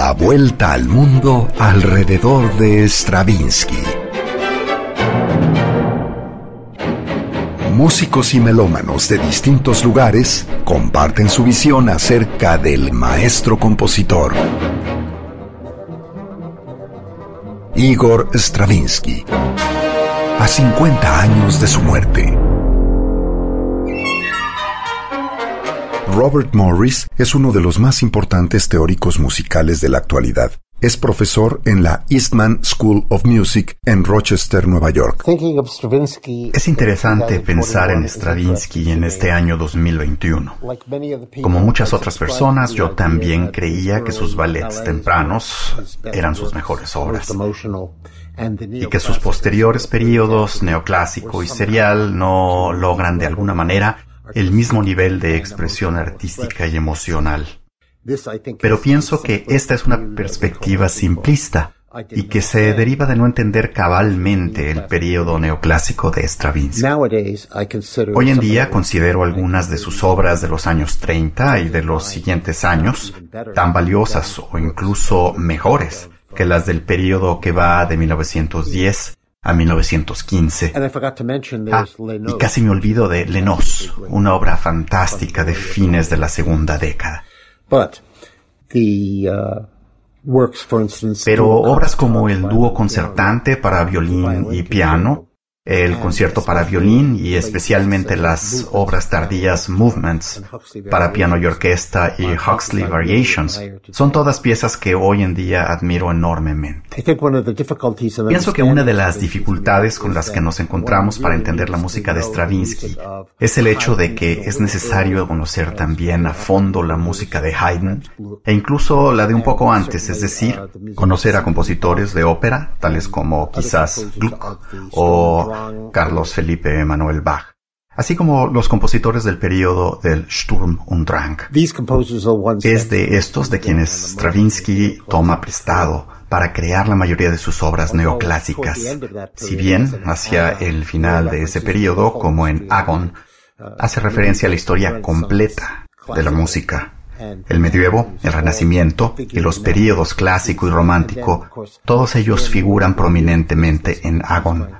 La vuelta al mundo alrededor de Stravinsky. Músicos y melómanos de distintos lugares comparten su visión acerca del maestro compositor. Igor Stravinsky. A 50 años de su muerte. Robert Morris es uno de los más importantes teóricos musicales de la actualidad. Es profesor en la Eastman School of Music en Rochester, Nueva York. Es interesante pensar en Stravinsky en este año 2021. Como muchas otras personas, yo también creía que sus ballets tempranos eran sus mejores obras y que sus posteriores periodos neoclásico y serial no logran de alguna manera el mismo nivel de expresión artística y emocional. Pero pienso que esta es una perspectiva simplista y que se deriva de no entender cabalmente el periodo neoclásico de Stravinsky. Hoy en día considero algunas de sus obras de los años 30 y de los siguientes años tan valiosas o incluso mejores que las del periodo que va de 1910 a 1915. Ah, y casi me olvido de Lenos, una obra fantástica de fines de la segunda década. Uh, Pero obras como el dúo concertante para violín y piano, el concierto para violín y especialmente las obras tardías Movements para piano y orquesta y Huxley Variations. son todas piezas que hoy en día admiro enormemente. Pienso que una de las dificultades con las que nos encontramos para entender la música de Stravinsky es el hecho de que es necesario conocer también a fondo la música de Haydn e incluso la de un poco antes, es decir, conocer a compositores de ópera tales como quizás Gluck o Carlos Felipe Emanuel Bach, así como los compositores del periodo del Sturm und Drang. Es de estos de quienes Stravinsky toma prestado para crear la mayoría de sus obras neoclásicas. Si bien hacia el final de ese periodo, como en Agon, hace referencia a la historia completa de la música el medievo, el renacimiento y los períodos clásico y romántico, todos ellos figuran prominentemente en Agon.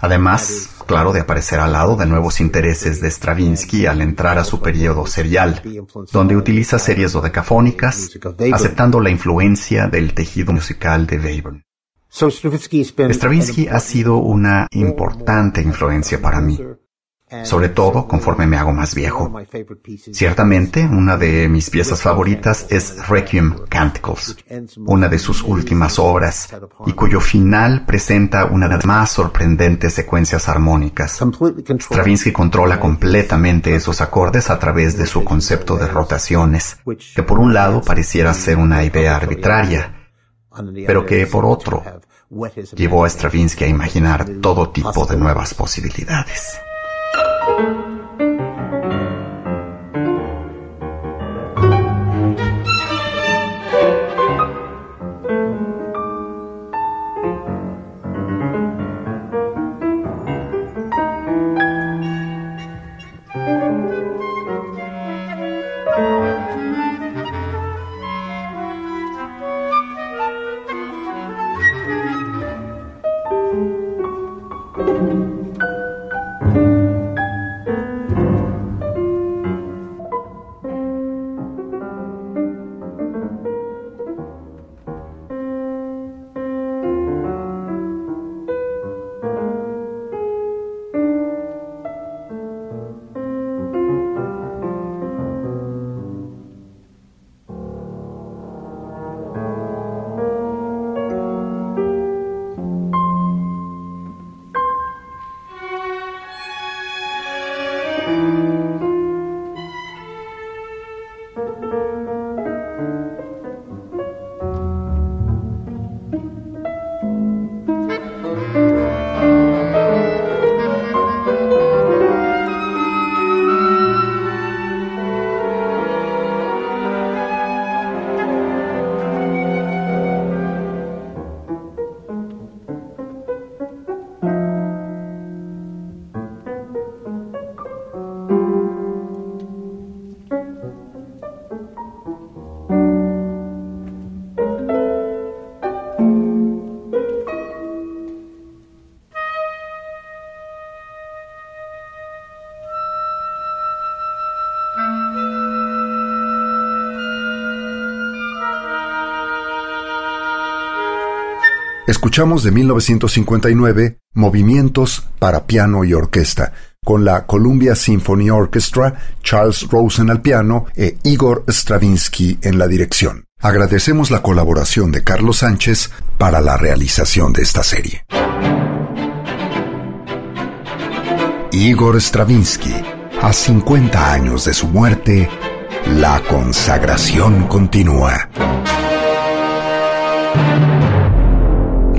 Además, claro, de aparecer al lado de nuevos intereses de Stravinsky al entrar a su periodo serial, donde utiliza series dodecafónicas, aceptando la influencia del tejido musical de Webern. Stravinsky ha sido una importante influencia para mí sobre todo conforme me hago más viejo. Ciertamente, una de mis piezas favoritas es Requiem Canticles, una de sus últimas obras, y cuyo final presenta una de las más sorprendentes secuencias armónicas. Stravinsky controla completamente esos acordes a través de su concepto de rotaciones, que por un lado pareciera ser una idea arbitraria, pero que por otro llevó a Stravinsky a imaginar todo tipo de nuevas posibilidades. Thank you. Escuchamos de 1959 Movimientos para piano y orquesta, con la Columbia Symphony Orchestra, Charles Rosen al piano e Igor Stravinsky en la dirección. Agradecemos la colaboración de Carlos Sánchez para la realización de esta serie. Igor Stravinsky, a 50 años de su muerte, la consagración continúa.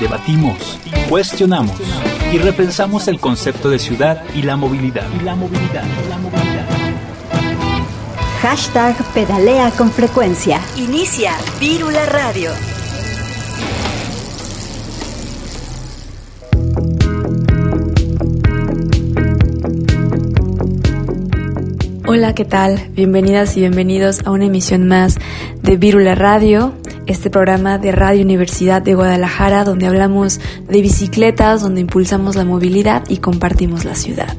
Debatimos, cuestionamos y repensamos el concepto de ciudad y la movilidad. Y la movilidad, y la movilidad. Hashtag pedalea con frecuencia. Inicia Vírula Radio. Hola, ¿qué tal? Bienvenidas y bienvenidos a una emisión más de Vírula Radio este programa de Radio Universidad de Guadalajara donde hablamos de bicicletas, donde impulsamos la movilidad y compartimos la ciudad.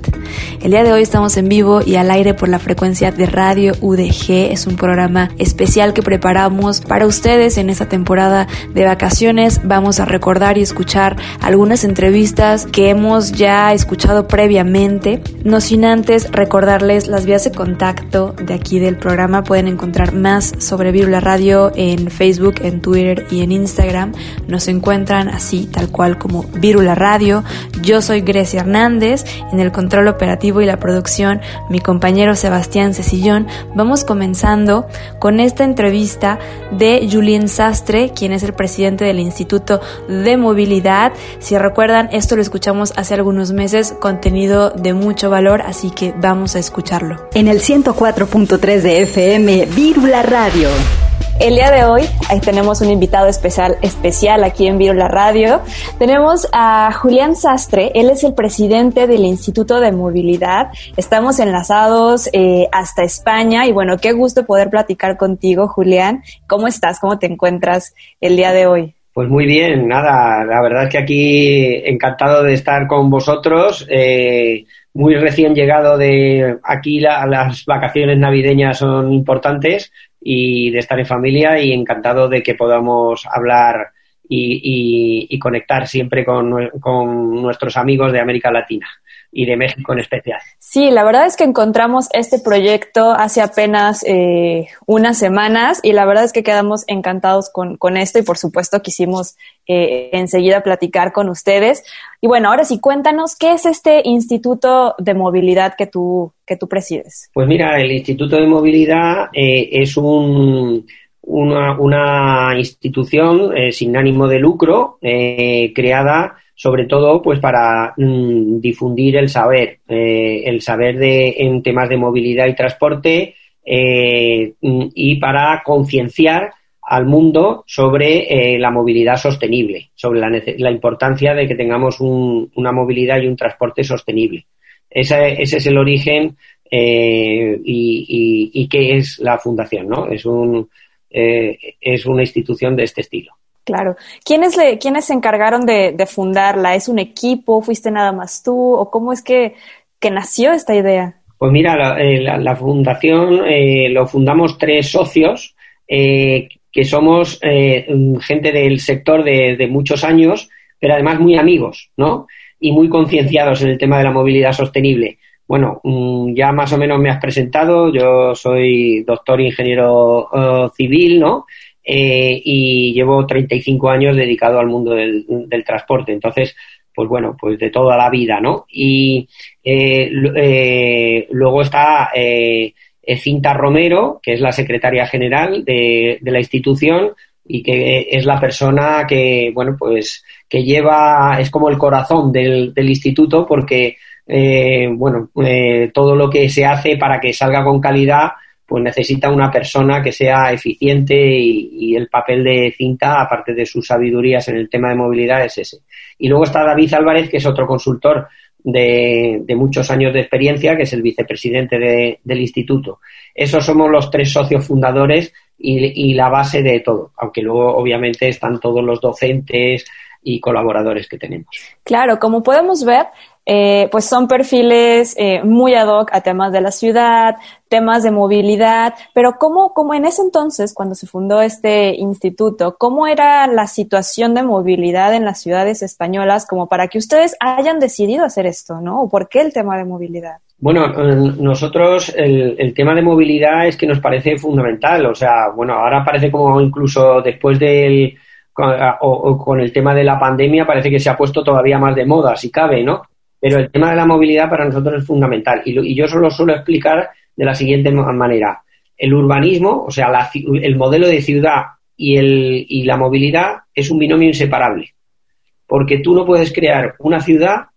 El día de hoy estamos en vivo y al aire por la frecuencia de Radio UDG. Es un programa especial que preparamos para ustedes en esta temporada de vacaciones. Vamos a recordar y escuchar algunas entrevistas que hemos ya escuchado previamente. No sin antes recordarles las vías de contacto de aquí del programa. Pueden encontrar más sobre Virula Radio en Facebook en Twitter y en Instagram. Nos encuentran así, tal cual como Virula Radio. Yo soy Grecia Hernández, en el control operativo y la producción, mi compañero Sebastián Cecillón. Vamos comenzando con esta entrevista de Julien Sastre, quien es el presidente del Instituto de Movilidad. Si recuerdan, esto lo escuchamos hace algunos meses, contenido de mucho valor, así que vamos a escucharlo. En el 104.3 de FM, Virula Radio. El día de hoy ahí tenemos un invitado especial, especial aquí en Viro la Radio. Tenemos a Julián Sastre, él es el presidente del Instituto de Movilidad. Estamos enlazados eh, hasta España y bueno, qué gusto poder platicar contigo, Julián. ¿Cómo estás? ¿Cómo te encuentras el día de hoy? Pues muy bien, nada, la verdad es que aquí encantado de estar con vosotros. Eh, muy recién llegado de aquí, las vacaciones navideñas son importantes y de estar en familia y encantado de que podamos hablar y, conectar siempre con, nuestros amigos de América Latina y de México en especial. Sí, la verdad es que encontramos este proyecto hace apenas eh, unas semanas y la verdad es que quedamos encantados con, esto y por supuesto quisimos eh, enseguida platicar con ustedes. Y bueno, ahora sí, cuéntanos qué es este Instituto de Movilidad que tú, que tú presides. Pues mira, el Instituto de Movilidad eh, es un, una, institución sin ánimo de lucro creada sobre todo pues para mm, difundir el saber, eh, el saber de, en temas de movilidad y transporte eh, mm, y para concienciar al mundo sobre eh, la movilidad sostenible, sobre la, la, importancia de que tengamos un, una movilidad y un transporte sostenible. Ese, ese es el origen y, y, y, qué es la fundación, ¿no? Es, un, es una institución de este estilo. Claro. ¿Quiénes, le, ¿Quiénes se encargaron de, fundarla? ¿Es un equipo? ¿Fuiste nada más tú? ¿O cómo es que, nació esta idea? Pues mira, la, eh, fundación eh, lo fundamos tres socios eh, que somos gente del sector de, muchos años, pero además muy amigos, ¿no? Y muy concienciados en el tema de la movilidad sostenible. Bueno, mm, ya más o menos me has presentado, yo soy doctor ingeniero civil, ¿no? Eh, y llevo 35 años dedicado al mundo del, transporte. Entonces, pues bueno, pues de toda la vida, ¿no? Y eh, eh, luego está Cinta Romero, que es la secretaria general de, la institución y que es la persona que, bueno, pues que lleva, es como el corazón del instituto porque, bueno, todo lo que se hace para que salga con calidad pues necesita una persona que sea eficiente y, el papel de cinta, aparte de sus sabidurías en el tema de movilidad, es ese. Y luego está David Álvarez, que es otro consultor de, muchos años de experiencia, que es el vicepresidente del instituto. Esos somos los tres socios fundadores y, y la base de todo, aunque luego obviamente están todos los docentes y colaboradores que tenemos. Claro, como podemos ver, eh, pues son perfiles eh, muy ad hoc a temas de la ciudad, temas de movilidad, pero ¿cómo, cómo en ese entonces, cuando se fundó este instituto, cómo era la situación de movilidad en las ciudades españolas como para que ustedes hayan decidido hacer esto, ¿no? ¿O por qué el tema de movilidad? Bueno, nosotros el, tema de movilidad es que nos parece fundamental, o sea, bueno, ahora parece como incluso después del... o con el tema de la pandemia parece que se ha puesto todavía más de moda, si cabe, ¿no? Pero el tema de la movilidad para nosotros es fundamental y, yo solo suelo explicar de la siguiente manera. El urbanismo, o sea, el modelo de ciudad y, el, y la movilidad es un binomio inseparable. Porque tú no puedes crear una ciudad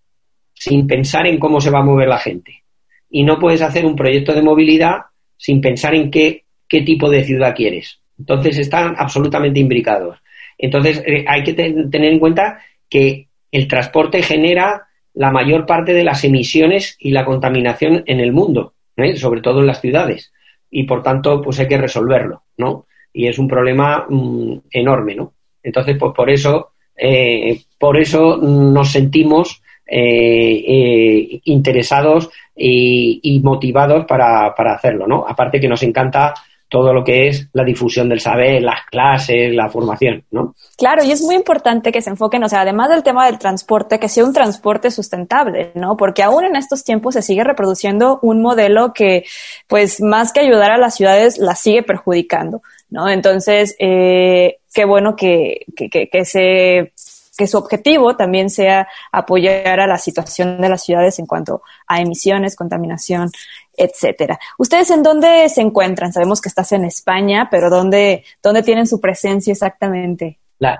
sin pensar en cómo se va a mover la gente. Y no puedes hacer un proyecto de movilidad sin pensar en qué, qué tipo de ciudad quieres. Entonces están absolutamente imbricados. Entonces eh, hay que tener en cuenta que el transporte genera la mayor parte de las emisiones y la contaminación en el mundo, ¿eh? sobre todo en las ciudades. Y por tanto, pues hay que resolverlo, ¿no? Y es un problema mm, enorme, ¿no? Entonces, pues por eso, eh, por eso nos sentimos eh, interesados y, y motivados para, para, hacerlo, ¿no? Aparte que nos encanta todo lo que es la difusión del saber, las clases, la formación, ¿no? Claro, y es muy importante que se enfoquen, o sea, además del tema del transporte, que sea un transporte sustentable, ¿no? Porque aún en estos tiempos se sigue reproduciendo un modelo que, pues, más que ayudar a las ciudades, las sigue perjudicando, ¿no? Entonces, eh, qué bueno que, que, que, que se que su objetivo también sea apoyar a la situación de las ciudades en cuanto a emisiones, contaminación, etcétera. ¿Ustedes en dónde se encuentran? Sabemos que estás en España, pero ¿dónde, dónde tienen su presencia exactamente? La,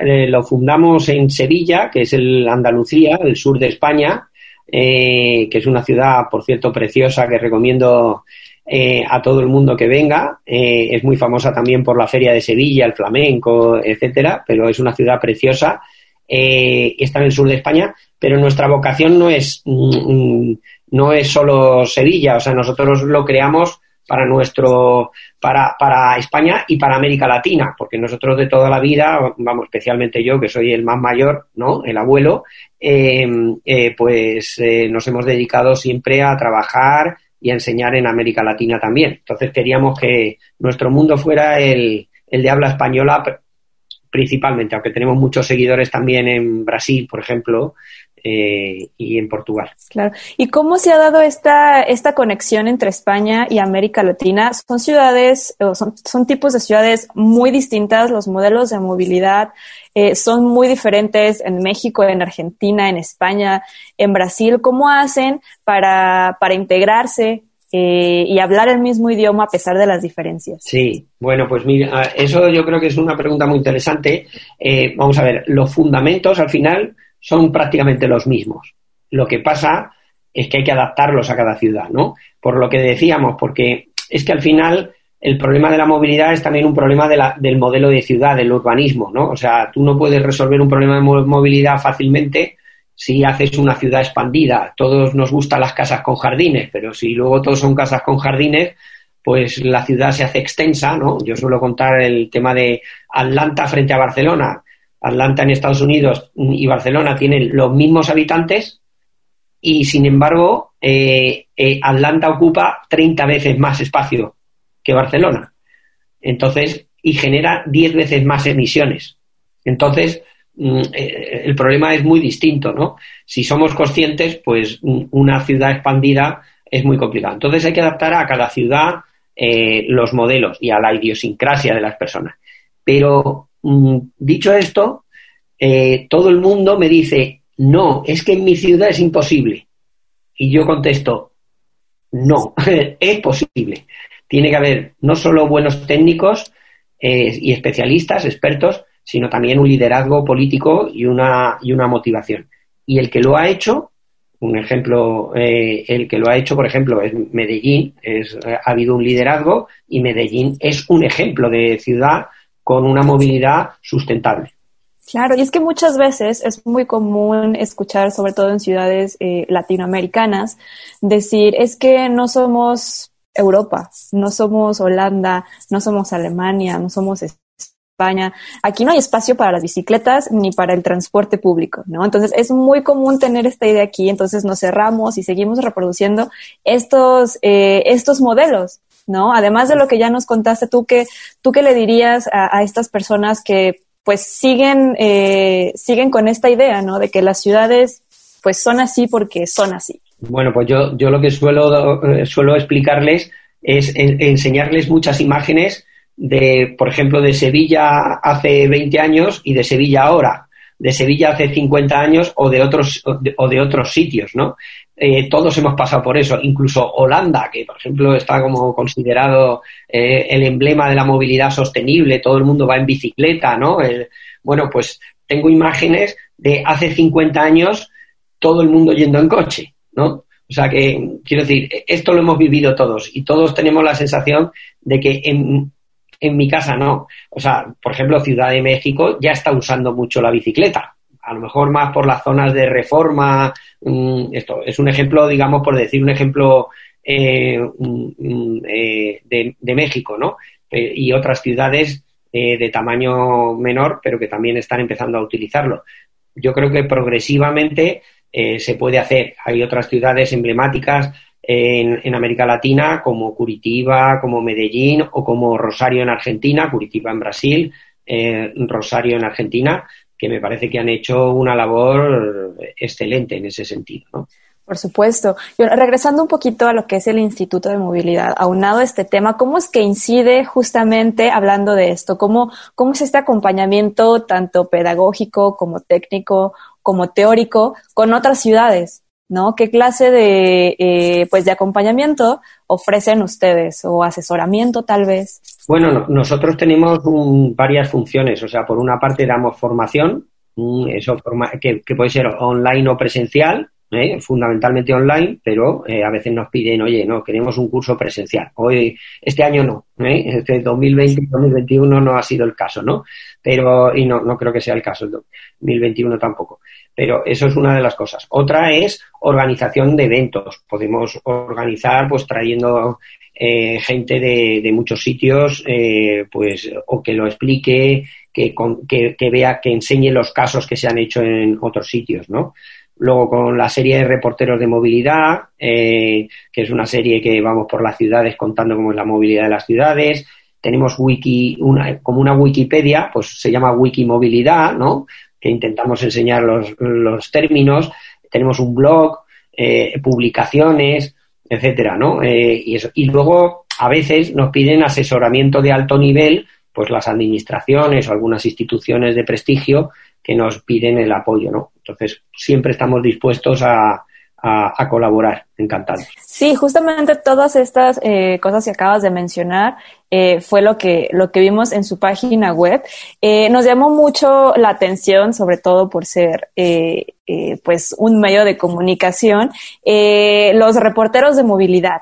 eh, lo fundamos en Sevilla, que es el Andalucía, el sur de España, eh, que es una ciudad, por cierto, preciosa que recomiendo eh, a todo el mundo que venga. es muy famosa también por la Feria de Sevilla, el flamenco, etcétera, pero es una ciudad preciosa. está en el sur de España, pero nuestra vocación no es mm, mm, no es solo Sevilla, o sea, nosotros lo creamos para nuestro, para, para España y para América Latina, porque nosotros de toda la vida, vamos, especialmente yo, que soy el más mayor, ¿no? El abuelo, eh, pues eh, nos hemos dedicado siempre a trabajar y a enseñar en América Latina también. Entonces queríamos que nuestro mundo fuera el, el de habla española principalmente, aunque tenemos muchos seguidores también en Brasil, por ejemplo, eh, y en Portugal. Claro. ¿Y cómo se ha dado esta, esta conexión entre España y América Latina? Son ciudades, son, son tipos de ciudades muy distintas, los modelos de movilidad eh, son muy diferentes en México, en Argentina, en España, en Brasil. ¿Cómo hacen para, para integrarse eh, y hablar el mismo idioma a pesar de las diferencias? Sí, bueno, pues mira, eso yo creo que es una pregunta muy interesante. vamos a ver, los fundamentos al final son prácticamente los mismos. Lo que pasa es que hay que adaptarlos a cada ciudad, ¿no? Por lo que decíamos, porque es que al final el problema de la movilidad es también un problema de la, del modelo de ciudad, del urbanismo, ¿no? O sea, tú no puedes resolver un problema de movilidad fácilmente si haces una ciudad expandida. Todos nos gustan las casas con jardines, pero si luego todos son casas con jardines, pues la ciudad se hace extensa, ¿no? Yo suelo contar el tema de Atlanta frente a Barcelona. Atlanta en Estados Unidos y Barcelona tienen los mismos habitantes y sin embargo eh, eh, Atlanta ocupa 30 veces más espacio que Barcelona. Entonces, y genera 10 veces más emisiones. Entonces, mm, eh, el problema es muy distinto, ¿no? Si somos conscientes, pues mm, una ciudad expandida es muy complicado. Entonces hay que adaptar a cada ciudad los modelos y a la idiosincrasia de las personas. Pero dicho esto, eh, todo el mundo me dice, no, es que en mi ciudad es imposible. Y yo contesto, no, es posible. Tiene que haber no solo buenos técnicos eh, y especialistas, expertos, sino también un liderazgo político y una, y una motivación. Y el que lo ha hecho Un ejemplo, eh, el que lo ha hecho, por ejemplo, es Medellín. Es, ha habido un liderazgo y Medellín es un ejemplo de ciudad con una movilidad sustentable. Claro, y es que muchas veces es muy común escuchar, sobre todo en ciudades eh, latinoamericanas, decir, es que no somos Europa, no somos Holanda, no somos Alemania, no somos España. Aquí no hay espacio para las bicicletas ni para el transporte público, ¿no? Entonces es muy común tener esta idea aquí, entonces nos cerramos y seguimos reproduciendo estos, eh, estos modelos, ¿no? Además de lo que ya nos contaste, tú que, tú qué le dirías a, a estas personas que pues siguen, eh, siguen con esta idea, ¿no? De que las ciudades pues son así porque son así. Bueno, pues yo, yo lo que suelo, eh, suelo explicarles es enseñarles muchas imágenes de, por ejemplo, de Sevilla hace 20 años y de Sevilla ahora, de Sevilla hace 50 años o de otros, o de otros sitios, ¿no? Eh, todos hemos pasado por eso, incluso Holanda, que por ejemplo está como considerado eh, el emblema de la movilidad sostenible, todo el mundo va en bicicleta, ¿no? bueno, pues tengo imágenes de hace 50 años todo el mundo yendo en coche, ¿no? O sea que, quiero decir, esto lo hemos vivido todos y todos tenemos la sensación de que en, en mi casa no. O sea, por ejemplo, Ciudad de México ya está usando mucho la bicicleta a lo mejor más por las zonas de reforma. Mm, esto es un ejemplo, digamos, por decir un ejemplo eh, eh, de, México, ¿no? Eh, y otras ciudades de tamaño menor, pero que también están empezando a utilizarlo. Yo creo que progresivamente se puede hacer. Hay otras ciudades emblemáticas en, América Latina, como Curitiba, como Medellín o como Rosario en Argentina, Curitiba en Brasil, Rosario en Argentina, que me parece que han hecho una labor excelente en ese sentido, ¿no? Por supuesto. regresando un poquito a lo que es el Instituto de Movilidad, aunado a este tema, ¿cómo es que incide justamente hablando de esto? ¿Cómo, cómo es este acompañamiento tanto pedagógico como técnico como teórico con otras ciudades? ¿No? ¿Qué clase de, eh, pues de acompañamiento ofrecen ustedes o asesoramiento tal vez? Bueno, nosotros tenemos varias funciones, o sea, por una parte damos formación, eso que, puede ser online o presencial, ¿eh? fundamentalmente online, pero eh, a veces nos piden, oye, no, queremos un curso presencial. Hoy, este año no, este 2020 2021 no ha sido el caso, ¿no? Pero, y no, no creo que sea el caso, el 2021 tampoco. Pero eso es una de las cosas. Otra es organización de eventos. Podemos organizar, pues, trayendo eh, gente de, muchos sitios, eh, pues, o que lo explique, que, que, que, vea, que enseñe los casos que se han hecho en otros sitios, ¿no? Luego con la serie de reporteros de movilidad, eh, que es una serie que vamos por las ciudades contando cómo es la movilidad de las ciudades. Tenemos wiki, una, como una Wikipedia, pues se llama Wikimovilidad, ¿no? Que intentamos enseñar los, los términos. Tenemos un blog, eh, publicaciones, etcétera, ¿no? Eh, y, luego a veces nos piden asesoramiento de alto nivel, pues las administraciones o algunas instituciones de prestigio que nos piden el apoyo, ¿no? Entonces, siempre estamos dispuestos a, colaborar, encantados. Sí, justamente todas estas eh, cosas que acabas de mencionar eh, fue lo que, lo que vimos en su página web. Eh, nos llamó mucho la atención, sobre todo por ser pues un medio de comunicación, los reporteros de movilidad.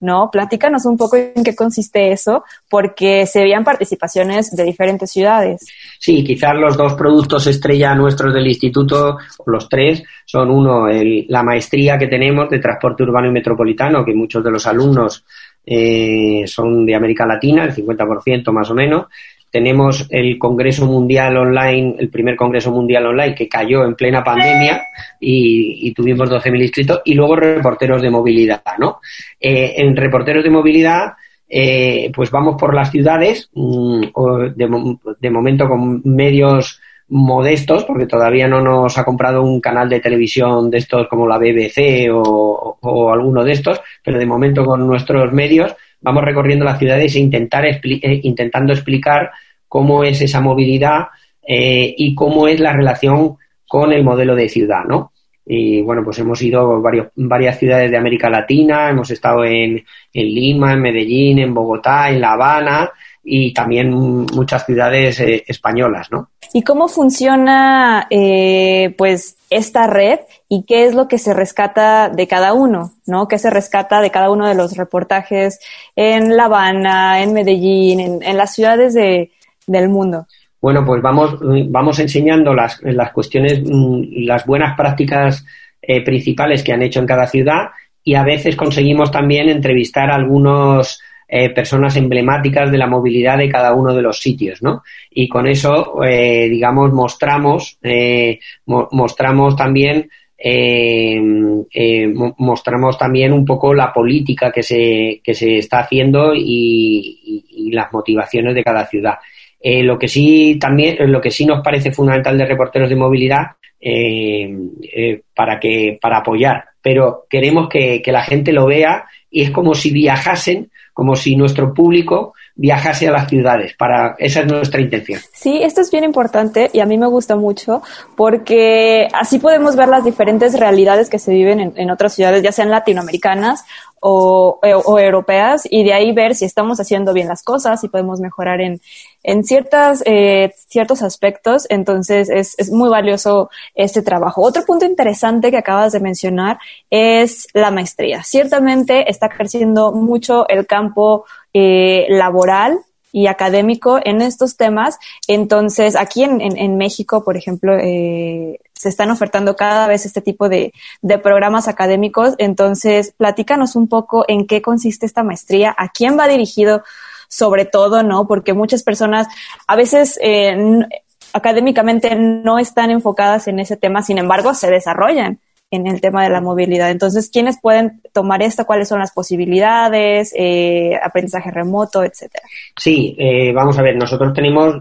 ¿No? Platícanos un poco en qué consiste eso, porque se veían participaciones de diferentes ciudades. Sí, quizás los dos productos estrella nuestros del instituto, los tres, son uno, la maestría que tenemos de transporte urbano y metropolitano, que muchos de los alumnos eh, son de América Latina, el 50% más o menos, tenemos el Congreso Mundial Online, el primer Congreso Mundial Online que cayó en plena pandemia y, tuvimos 12.000 inscritos, y luego reporteros de movilidad, ¿no? Eh, en reporteros de movilidad, eh, pues vamos por las ciudades, mm, de, momento con medios modestos, porque todavía no nos ha comprado un canal de televisión de estos como la BBC o, alguno de estos, pero de momento con nuestros medios vamos recorriendo las ciudades e intentar eh, intentando explicar cómo es esa movilidad eh, y cómo es la relación con el modelo de ciudad, ¿no? y bueno, pues hemos ido a varios, varias ciudades de América Latina, hemos estado en, en Lima, en Medellín, en Bogotá, en La Habana y también muchas ciudades eh, españolas, ¿no? ¿Y cómo funciona, eh, pues, esta red y qué es lo que se rescata de cada uno, ¿no? ¿Qué se rescata de cada uno de los reportajes en La Habana, en Medellín, en, las ciudades de, del mundo? Bueno, pues vamos, vamos enseñando las, las cuestiones, mm, las buenas prácticas eh, principales que han hecho en cada ciudad y a veces conseguimos también entrevistar a algunos eh, personas emblemáticas de la movilidad de cada uno de los sitios, ¿no? Y con eso, eh, digamos, mostramos, eh, mostramos también mostramos también un poco la política que se, que se está haciendo y, las motivaciones de cada ciudad. lo que sí también, lo que sí nos parece fundamental de reporteros de movilidad para que para apoyar, pero queremos que, que la gente lo vea y es como si viajasen como si nuestro público viajase a las ciudades. Para esa es nuestra intención. Sí, esto es bien importante y a mí me gusta mucho porque así podemos ver las diferentes realidades que se viven en, otras ciudades, ya sean latinoamericanas o, europeas, y de ahí ver si estamos haciendo bien las cosas, si podemos mejorar en, en ciertas, eh, ciertos aspectos. Entonces es, es muy valioso este trabajo. Otro punto interesante que acabas de mencionar es la maestría. Ciertamente está creciendo mucho el campo eh, laboral y académico en estos temas. Entonces, aquí en, en, México, por ejemplo, eh, se están ofertando cada vez este tipo de, de, programas académicos. Entonces, platícanos un poco en qué consiste esta maestría, a quién va dirigido sobre todo, ¿no? Porque muchas personas a veces eh, académicamente no están enfocadas en ese tema, sin embargo, se desarrollan en el tema de la movilidad. Entonces, ¿quiénes pueden tomar esto? ¿Cuáles son las posibilidades? Eh, aprendizaje remoto, etcétera. Sí, eh, vamos a ver, nosotros tenemos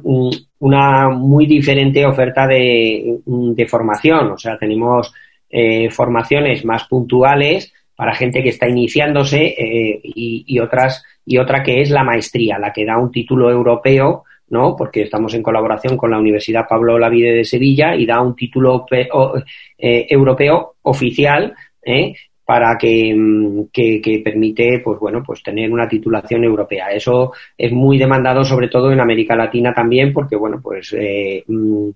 una muy diferente oferta de, formación, o sea, tenemos eh, formaciones más puntuales para gente que está iniciándose y, y, otras y otra que es la maestría, la que da un título europeo ¿no? Porque estamos en colaboración con la Universidad Pablo Olavide de Sevilla y da un título eh, europeo oficial ¿eh? para mm, que, que, permite, pues bueno, pues tener una titulación europea. Eso es muy demandado, sobre todo en América Latina también, porque bueno, pues eh, mm,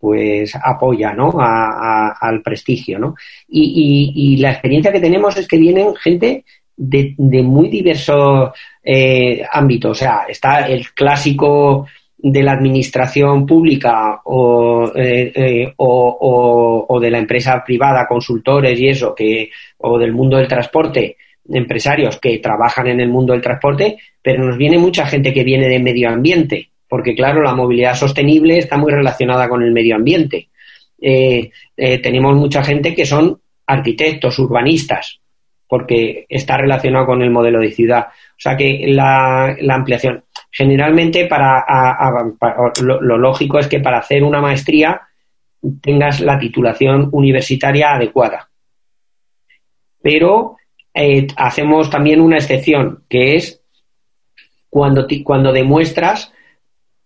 pues apoya ¿no? al prestigio. ¿no? Y, y, la experiencia que tenemos es que vienen gente de, muy diversos eh, ámbitos. O sea, está el clásico de la administración pública o, eh, eh, o, o, de la empresa privada, consultores y eso, que, o del mundo del transporte, empresarios que trabajan en el mundo del transporte, pero nos viene mucha gente que viene de medio ambiente, porque claro, la movilidad sostenible está muy relacionada con el medio ambiente. tenemos mucha gente que son arquitectos, urbanistas, porque está relacionado con el modelo de ciudad. O sea que la, ampliación. Generalmente, para, lo, lógico es que para hacer una maestría tengas la titulación universitaria adecuada. Pero eh, hacemos también una excepción, que es cuando, cuando demuestras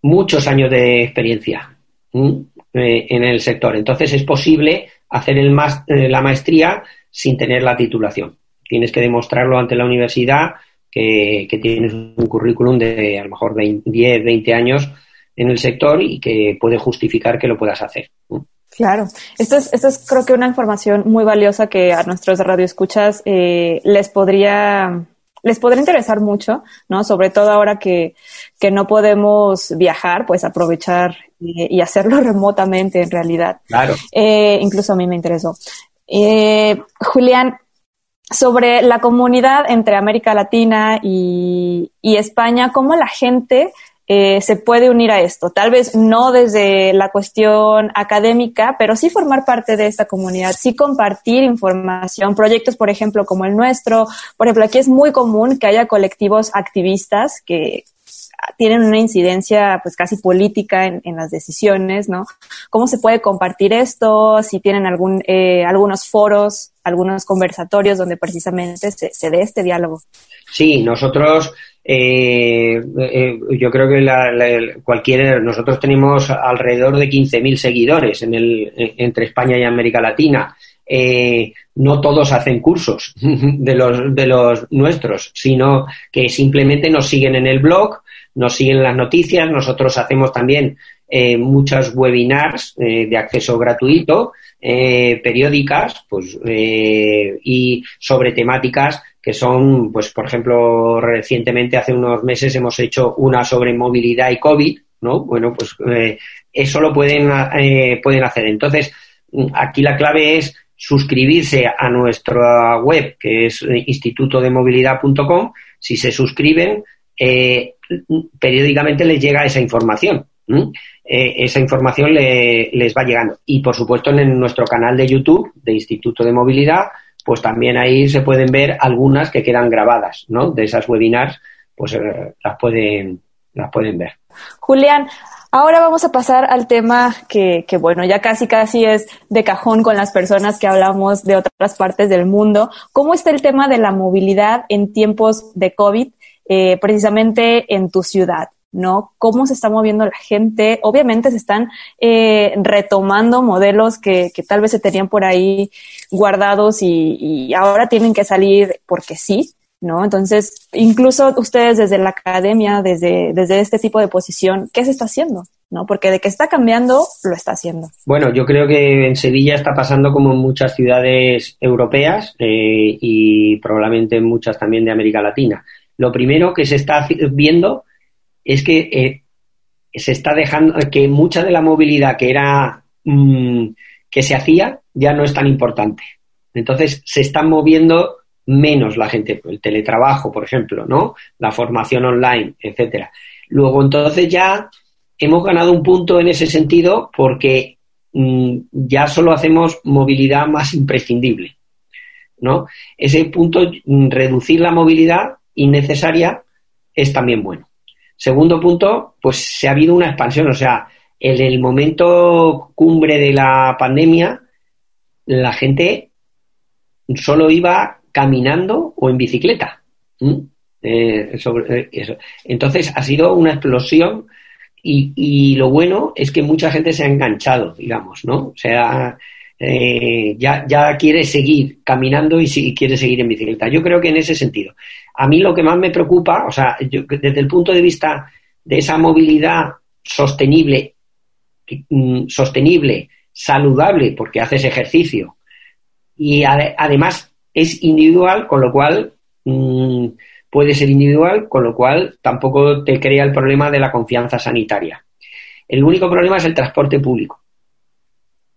muchos años de experiencia eh, en el sector. Entonces es posible hacer eh, la maestría sin tener la titulación tienes que demostrarlo ante la universidad que, tienes un currículum de a lo mejor 10, 20 años en el sector y que puede justificar que lo puedas hacer. Claro, esto es, esto es creo que una información muy valiosa que a nuestros radioescuchas eh, les podría les podría interesar mucho, ¿no? Sobre todo ahora que, que no podemos viajar, pues aprovechar y, hacerlo remotamente en realidad. Claro. Eh, incluso a mí me interesó. Eh, Julián, sobre la comunidad entre América Latina y, España, cómo la gente eh, se puede unir a esto. Tal vez no desde la cuestión académica, pero sí formar parte de esta comunidad, sí compartir información, proyectos, por ejemplo, como el nuestro. Por ejemplo, aquí es muy común que haya colectivos activistas que, tienen una incidencia pues casi política en, las decisiones, ¿no? ¿Cómo se puede compartir esto? Si tienen algún, eh, algunos foros, algunos conversatorios donde precisamente se, dé este diálogo. Sí, nosotros, eh, eh, yo creo que la, cualquier, nosotros tenemos alrededor de 15.000 seguidores en el, entre España y América Latina. eh, no todos hacen cursos de los, de los nuestros, sino que simplemente nos siguen en el blog, nos siguen las noticias, nosotros hacemos también eh, muchas webinars eh, de acceso gratuito, eh, periódicas, pues, eh, y sobre temáticas que son, pues, por ejemplo, recientemente, hace unos meses, hemos hecho una sobre movilidad y COVID, ¿no? Bueno, pues eso lo pueden, pueden hacer. Entonces, aquí la clave es suscribirse a nuestra web, que es institutodemovilidad.com. Si se suscriben, eh, periódicamente les llega esa información. Eh, esa información le, les va llegando. Y, por supuesto, en nuestro canal de YouTube de Instituto de Movilidad, pues también ahí se pueden ver algunas que quedan grabadas, ¿no? De esas webinars, pues eh, las pueden, las pueden ver. Julián, Ahora vamos a pasar al tema que, que, bueno, ya casi casi es de cajón con las personas que hablamos de otras partes del mundo. ¿Cómo está el tema de la movilidad en tiempos de COVID, eh, precisamente en tu ciudad? ¿no? ¿Cómo se está moviendo la gente? Obviamente se están eh, retomando modelos que, que, tal vez se tenían por ahí guardados y, ahora tienen que salir porque sí, ¿no? Entonces, incluso ustedes desde la academia, desde, desde este tipo de posición, ¿qué se está haciendo? ¿no? Porque de que está cambiando, lo está haciendo. Bueno, yo creo que en Sevilla está pasando como en muchas ciudades europeas eh, y probablemente en muchas también de América Latina. Lo primero que se está viendo es que eh, se está dejando que mucha de la movilidad que era mmm, que se hacía ya no es tan importante. Entonces se están moviendo menos la gente, el teletrabajo, por ejemplo, ¿no? La formación online, etcétera. Luego entonces ya hemos ganado un punto en ese sentido porque mmm, ya solo hacemos movilidad más imprescindible, ¿no? Ese punto, reducir la movilidad innecesaria es también bueno. Segundo punto, pues se ha habido una expansión, o sea, en el momento cumbre de la pandemia, la gente solo iba caminando o en bicicleta. Eh, eh, Entonces ha sido una explosión y, y, lo bueno es que mucha gente se ha enganchado, digamos, ¿no? O sea, eh, ya, ya quiere seguir caminando y, quiere seguir en bicicleta. Yo creo que en ese sentido. A mí lo que más me preocupa, o sea, yo, desde el punto de vista de esa movilidad sostenible, mm, sostenible, saludable, porque haces ejercicio, y ade además es individual, con lo cual mmm, puede ser individual, con lo cual tampoco te crea el problema de la confianza sanitaria. El único problema es el transporte público.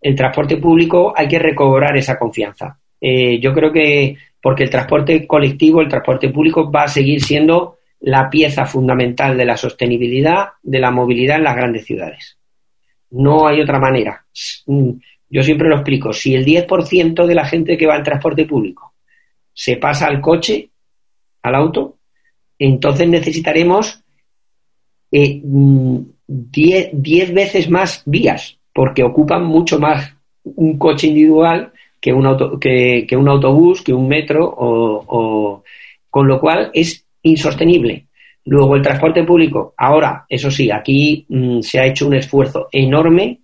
El transporte público hay que recobrar esa confianza. Eh, yo creo que porque el transporte colectivo, el transporte público va a seguir siendo la pieza fundamental de la sostenibilidad de la movilidad en las grandes ciudades. No hay otra manera. Yo siempre lo explico. Si el 10% de la gente que va en transporte público se pasa al coche, al auto, entonces necesitaremos 10 eh, veces más vías, porque ocupan mucho más un coche individual que un, auto, que, un autobús, que un metro, o, con lo cual es insostenible. Luego el transporte público. Ahora, eso sí, aquí mmm, se ha hecho un esfuerzo enorme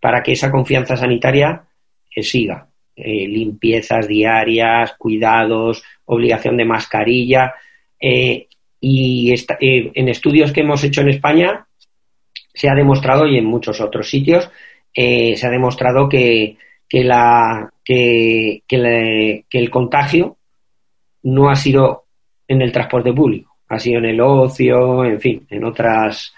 para que esa confianza sanitaria eh, siga. Eh, limpiezas diarias, cuidados, obligación de mascarilla. Eh, y esta, eh, en estudios que hemos hecho en España se ha demostrado, y en muchos otros sitios, eh, se ha demostrado que, que, la, que, que, el contagio no ha sido en el transporte público, ha sido en el ocio, en fin, en otras,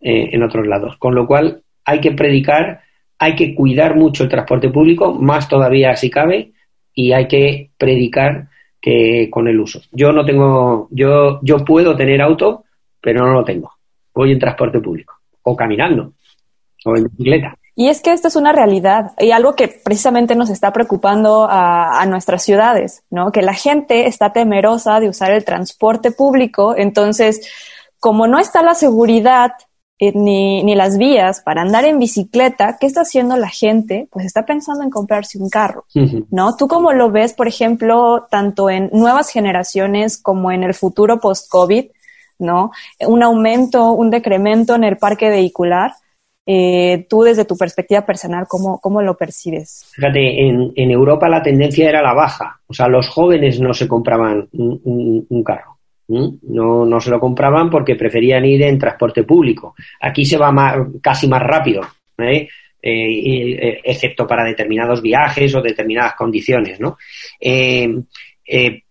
eh, en otros lados. Con lo cual hay que predicar, hay que cuidar mucho el transporte público, más todavía si cabe, y hay que predicar que con el uso. Yo no tengo, yo, yo puedo tener auto, pero no lo tengo. Voy en transporte público, o caminando, o en bicicleta. Y es que esto es una realidad y algo que precisamente nos está preocupando a, a, nuestras ciudades, ¿no? Que la gente está temerosa de usar el transporte público, entonces, como no está la seguridad eh, ni, ni las vías para andar en bicicleta, ¿qué está haciendo la gente? Pues está pensando en comprarse un carro, uh -huh. ¿no? Tú cómo lo ves, por ejemplo, tanto en nuevas generaciones como en el futuro post-COVID, ¿no? Un aumento, un decremento en el parque vehicular Eh, tú desde tu perspectiva personal, ¿cómo, cómo lo percibes? Fíjate, en, Europa la tendencia era la baja. O sea, los jóvenes no se compraban un, un, carro. No, no se lo compraban porque preferían ir en transporte público. Aquí se va más, casi más rápido. ¿eh? Eh, excepto para determinados viajes o determinadas condiciones, ¿no?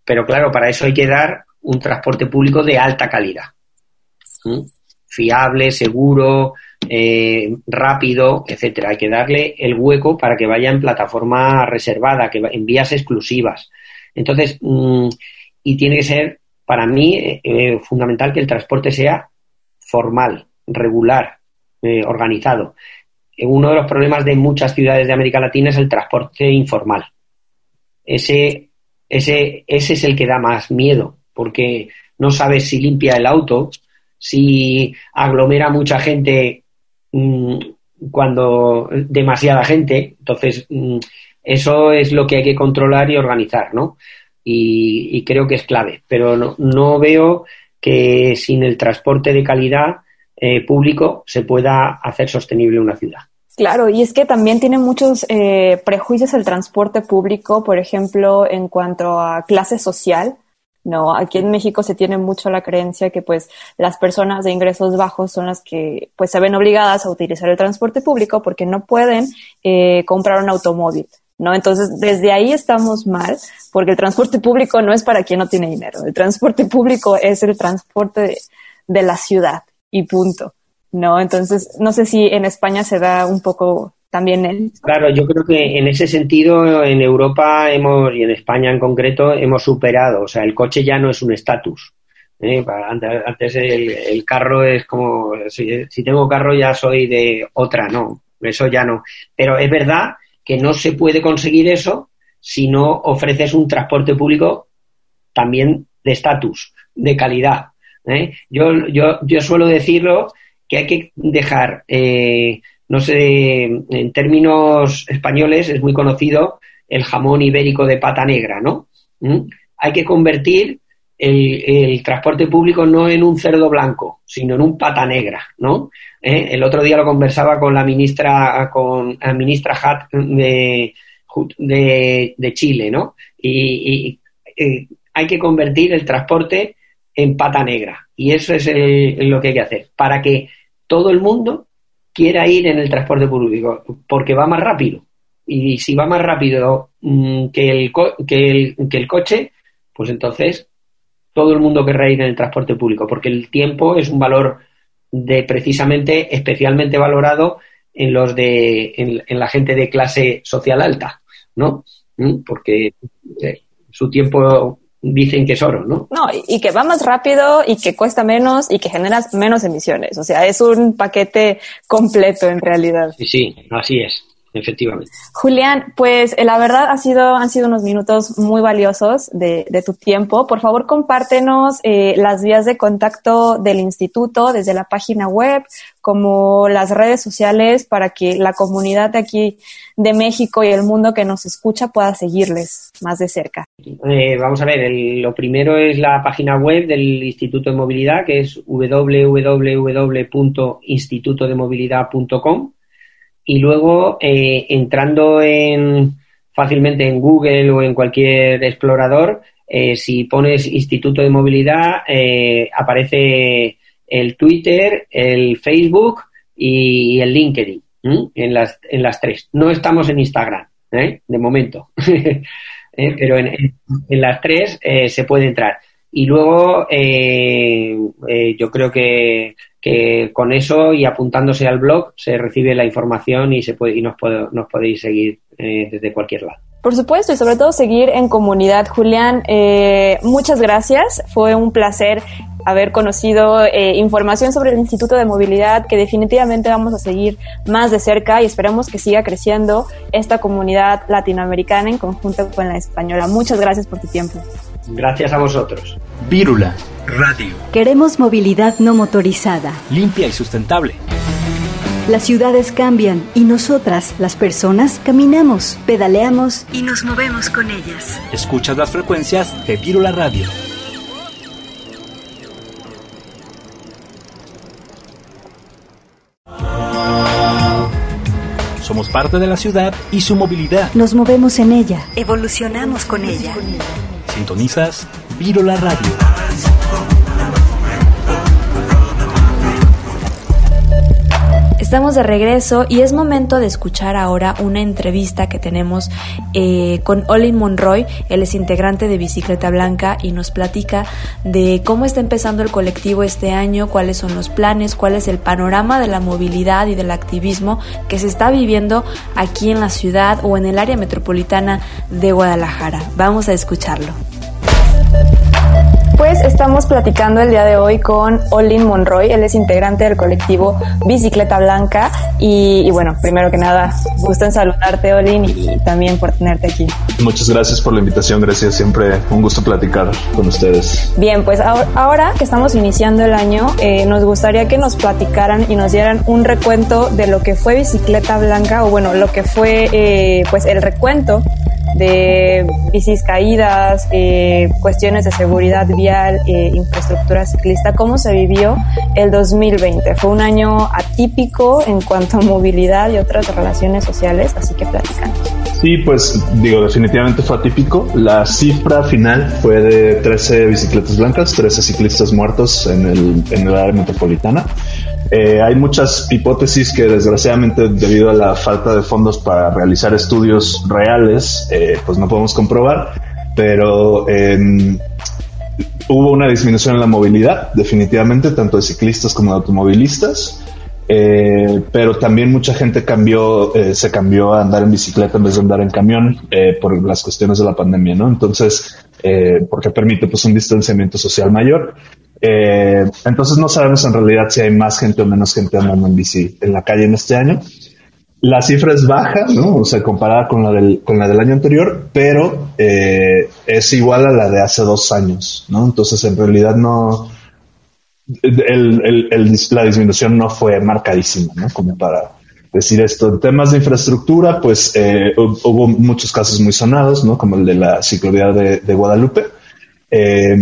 pero claro, para eso hay que dar un transporte público de alta calidad. Fiable, seguro, eh, rápido, etcétera. Hay que darle el hueco para que vaya en plataforma reservada, que en vías exclusivas. Entonces, mm, y tiene que ser, para mí, eh, eh, fundamental que el transporte sea formal, regular, organizado. Uno de los problemas de muchas ciudades de América Latina es el transporte informal. Ese, ese, ese es el que da más miedo, porque no sabes si limpia el auto, si aglomera mucha gente mm, cuando demasiada gente, entonces mm, eso es lo que hay que controlar y organizar, ¿no? Y, creo que es clave, pero no, veo que sin el transporte de calidad eh, público se pueda hacer sostenible una ciudad. Claro, y es que también tiene muchos eh, prejuicios el transporte público, por ejemplo, en cuanto a clase social. No, aquí en México se tiene mucho la creencia que pues las personas de ingresos bajos son las que pues se ven obligadas a utilizar el transporte público porque no pueden eh, comprar un automóvil. ¿no? Entonces, desde ahí estamos mal, porque el transporte público no es para quien no tiene dinero. El transporte público es el transporte de, de la ciudad y punto, ¿no? Entonces, no sé si en España se da un poco también Claro, yo creo que en ese sentido en Europa hemos y en España en concreto hemos superado, o sea, el coche ya no es un estatus. ¿eh? Antes, el, carro es como, si, tengo carro ya soy de otra, no, eso ya no. Pero es verdad que no se puede conseguir eso si no ofreces un transporte público también de estatus, de calidad. ¿eh? Yo, yo, yo suelo decirlo que hay que dejar eh, no sé, en términos españoles es muy conocido el jamón ibérico de pata negra, ¿no? ¿Mm? Hay que convertir el, transporte público no en un cerdo blanco, sino en un pata negra, ¿no? ¿Eh? El otro día lo conversaba con la ministra, con la ministra Hat de, de, Chile, ¿no? Y, eh, hay que convertir el transporte en pata negra. Y eso es lo que hay que hacer, para que todo el mundo quiera ir en el transporte público, porque va más rápido. Y si va más rápido mm, que, el que, el, que el coche, pues entonces todo el mundo querrá ir en el transporte público, porque el tiempo es un valor de precisamente especialmente valorado en los de en, la gente de clase social alta, ¿no? ¿Mm? Porque eh, su tiempo dicen que es oro, ¿no? No, y, que va más rápido y que cuesta menos y que generas menos emisiones. O sea, es un paquete completo en realidad. Sí, sí, así es efectivamente. Julián, pues eh, la verdad ha sido, han sido unos minutos muy valiosos de, tu tiempo. Por favor, compártenos eh, las vías de contacto del instituto desde la página web, como las redes sociales, para que la comunidad de aquí de México y el mundo que nos escucha pueda seguirles más de cerca. Eh, vamos a ver, lo primero es la página web del Instituto de Movilidad, que es www.institutodemovilidad.com y luego eh, entrando en fácilmente en Google o en cualquier explorador, eh, si pones Instituto de Movilidad, eh, aparece el Twitter, el Facebook y el LinkedIn en, las, en las tres. No estamos en Instagram, de momento, pero en, en, las tres se puede entrar. Y luego yo creo que que con eso y apuntándose al blog se recibe la información y se puede y nos, nos podéis seguir eh, desde cualquier lado. Por supuesto, y sobre todo seguir en comunidad. Julián, eh, muchas gracias. Fue un placer haber conocido eh, información sobre el Instituto de Movilidad que definitivamente vamos a seguir más de cerca y esperamos que siga creciendo esta comunidad latinoamericana en conjunto con la española. Muchas gracias por tu tiempo. Gracias a vosotros. Vírula Radio. Queremos movilidad no motorizada. Limpia y sustentable. Las ciudades cambian y nosotras, las personas, caminamos, pedaleamos y nos movemos con ellas. Escucha las frecuencias de Vírula Radio. Somos parte de la ciudad y su movilidad. Nos movemos en ella. Evolucionamos con ella. Sintonizas Virola Radio. Estamos de regreso y es momento de escuchar ahora una entrevista que tenemos eh, con Olin Monroy. Él es integrante de Bicicleta Blanca y nos platica de cómo está empezando el colectivo este año, cuáles son los planes, cuál es el panorama de la movilidad y del activismo que se está viviendo aquí en la ciudad o en el área metropolitana de Guadalajara. Vamos a escucharlo. Pues estamos platicando el día de hoy con Olin Monroy, él es integrante del colectivo Bicicleta Blanca y, bueno, primero que nada, gusto en saludarte Olin y también por tenerte aquí. Muchas gracias por la invitación, gracias, siempre un gusto platicar con ustedes. Bien, pues ahora que estamos iniciando el año, eh, nos gustaría que nos platicaran y nos dieran un recuento de lo que fue Bicicleta Blanca o bueno, lo que fue eh, pues el recuento de bicis caídas, eh, cuestiones de seguridad vial, eh, infraestructura ciclista, cómo se vivió el 2020. Fue un año atípico en cuanto a movilidad y otras relaciones sociales, así que platicamos. Sí, pues digo, definitivamente fue atípico. La cifra final fue de 13 bicicletas blancas, 13 ciclistas muertos en el, en el área metropolitana. Eh, hay muchas hipótesis que desgraciadamente debido a la falta de fondos para realizar estudios reales, eh, pues no podemos comprobar, pero em, hubo una disminución en la movilidad, definitivamente, tanto de ciclistas como de automovilistas. Eh, pero también mucha gente cambió, se cambió a andar en bicicleta en vez de andar en camión por las cuestiones de la pandemia, ¿no? Entonces, porque permite pues un distanciamiento social mayor. Eh, entonces no sabemos en realidad si hay más gente o menos gente andando en bici en la calle en este año. La cifra es baja, ¿no? O sea, comparada con la del, con la del año anterior, pero eh, es igual a la de hace dos años, ¿no? Entonces en realidad no, la disminución no fue marcadísima, ¿no? Como para decir esto. En temas de infraestructura, pues eh, hubo muchos casos muy sonados, ¿no? Como el de la ciclovía de, de Guadalupe. Eh,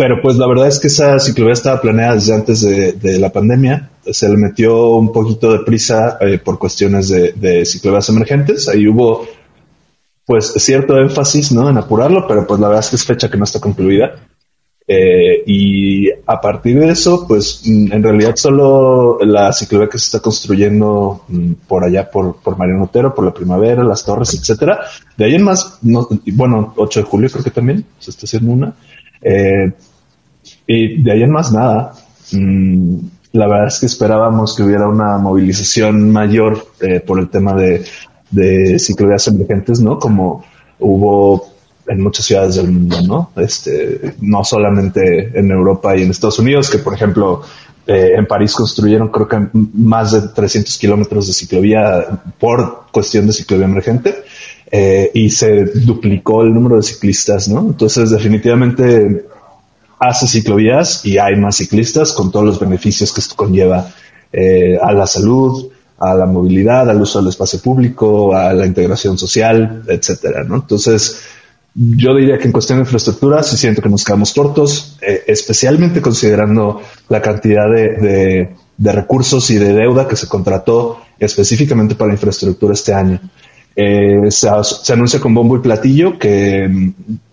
pero pues la verdad es que esa ciclovía estaba planeada desde antes de, la pandemia. Se le metió un poquito de prisa eh, por cuestiones de, de, ciclovías emergentes. Ahí hubo pues cierto énfasis ¿no? en apurarlo, pero pues la verdad es que es fecha que no está concluida. Eh, y a partir de eso, pues mm, en realidad solo la ciclovía que se está construyendo mm, por allá por, por Mariano Otero, por la primavera, las torres, etcétera. De ahí en más, no, bueno, 8 de julio creo que también se está haciendo una. Eh, y de ahí en más nada. Mm, la verdad es que esperábamos que hubiera una movilización mayor eh, por el tema de, de ciclovías emergentes, ¿no? Como hubo en muchas ciudades del mundo, ¿no? Este, no solamente en Europa y en Estados Unidos, que por ejemplo eh, en París construyeron creo que más de 300 kilómetros de ciclovía por cuestión de ciclovía emergente eh, y se duplicó el número de ciclistas, ¿no? Entonces definitivamente hace ciclovías y hay más ciclistas con todos los beneficios que esto conlleva eh, a la salud, a la movilidad, al uso del espacio público, a la integración social, etcétera. Entonces, yo diría que en cuestión de infraestructura sí siento que nos quedamos cortos, eh, especialmente considerando la cantidad de, recursos y de deuda que se contrató específicamente para la infraestructura este año. Eh, se, anuncia con bombo y platillo que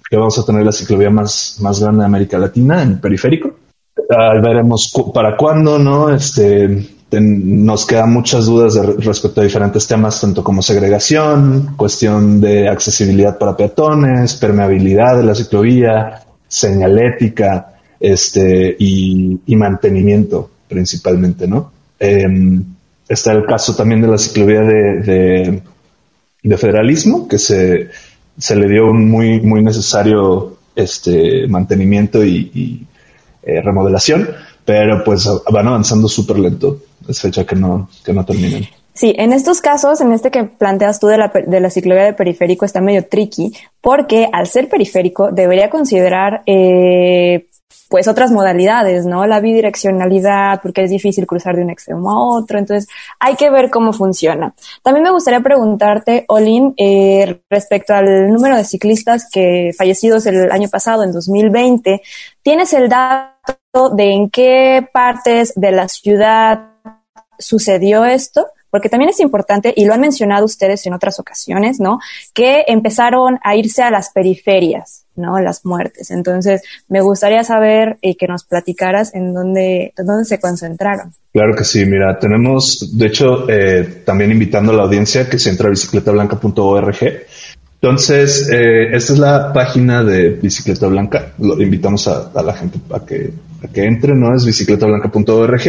que vamos a tener la ciclovía más, más grande de América Latina en periférico. Uh, veremos para cuándo, ¿no? Este, nos quedan muchas dudas respecto a diferentes temas, tanto como segregación, cuestión de accesibilidad para peatones, permeabilidad de la ciclovía, señalética, este, y, y mantenimiento principalmente, ¿no? Em, está el caso también de la ciclovía de, de federalismo, que se, se le dio un muy, muy necesario este mantenimiento y, eh, remodelación, pero pues van avanzando súper lento. Es fecha que no, que no. Sí, en estos casos, en este que planteas tú de la, de la ciclovía de periférico está medio tricky, porque al ser periférico debería considerar eh, pues otras modalidades, ¿no? La bidireccionalidad, porque es difícil cruzar de un extremo a otro, entonces hay que ver cómo funciona. También me gustaría preguntarte, Olin, eh, respecto al número de ciclistas que fallecidos el año pasado, en 2020, ¿tienes el dato de en qué partes de la ciudad sucedió esto? porque también es importante, y lo han mencionado ustedes en otras ocasiones, ¿no? Que empezaron a irse a las periferias, ¿no? Las muertes. Entonces, me gustaría saber y que nos platicaras en dónde, dónde se concentraron. Claro que sí, mira, tenemos, de hecho, eh, también invitando a la audiencia que se entra a bicicletablanca.org. Entonces, eh, esta es la página de Bicicleta Blanca. Lo invitamos a, la gente a que, a que entre, ¿no? Es bicicletablanca.org.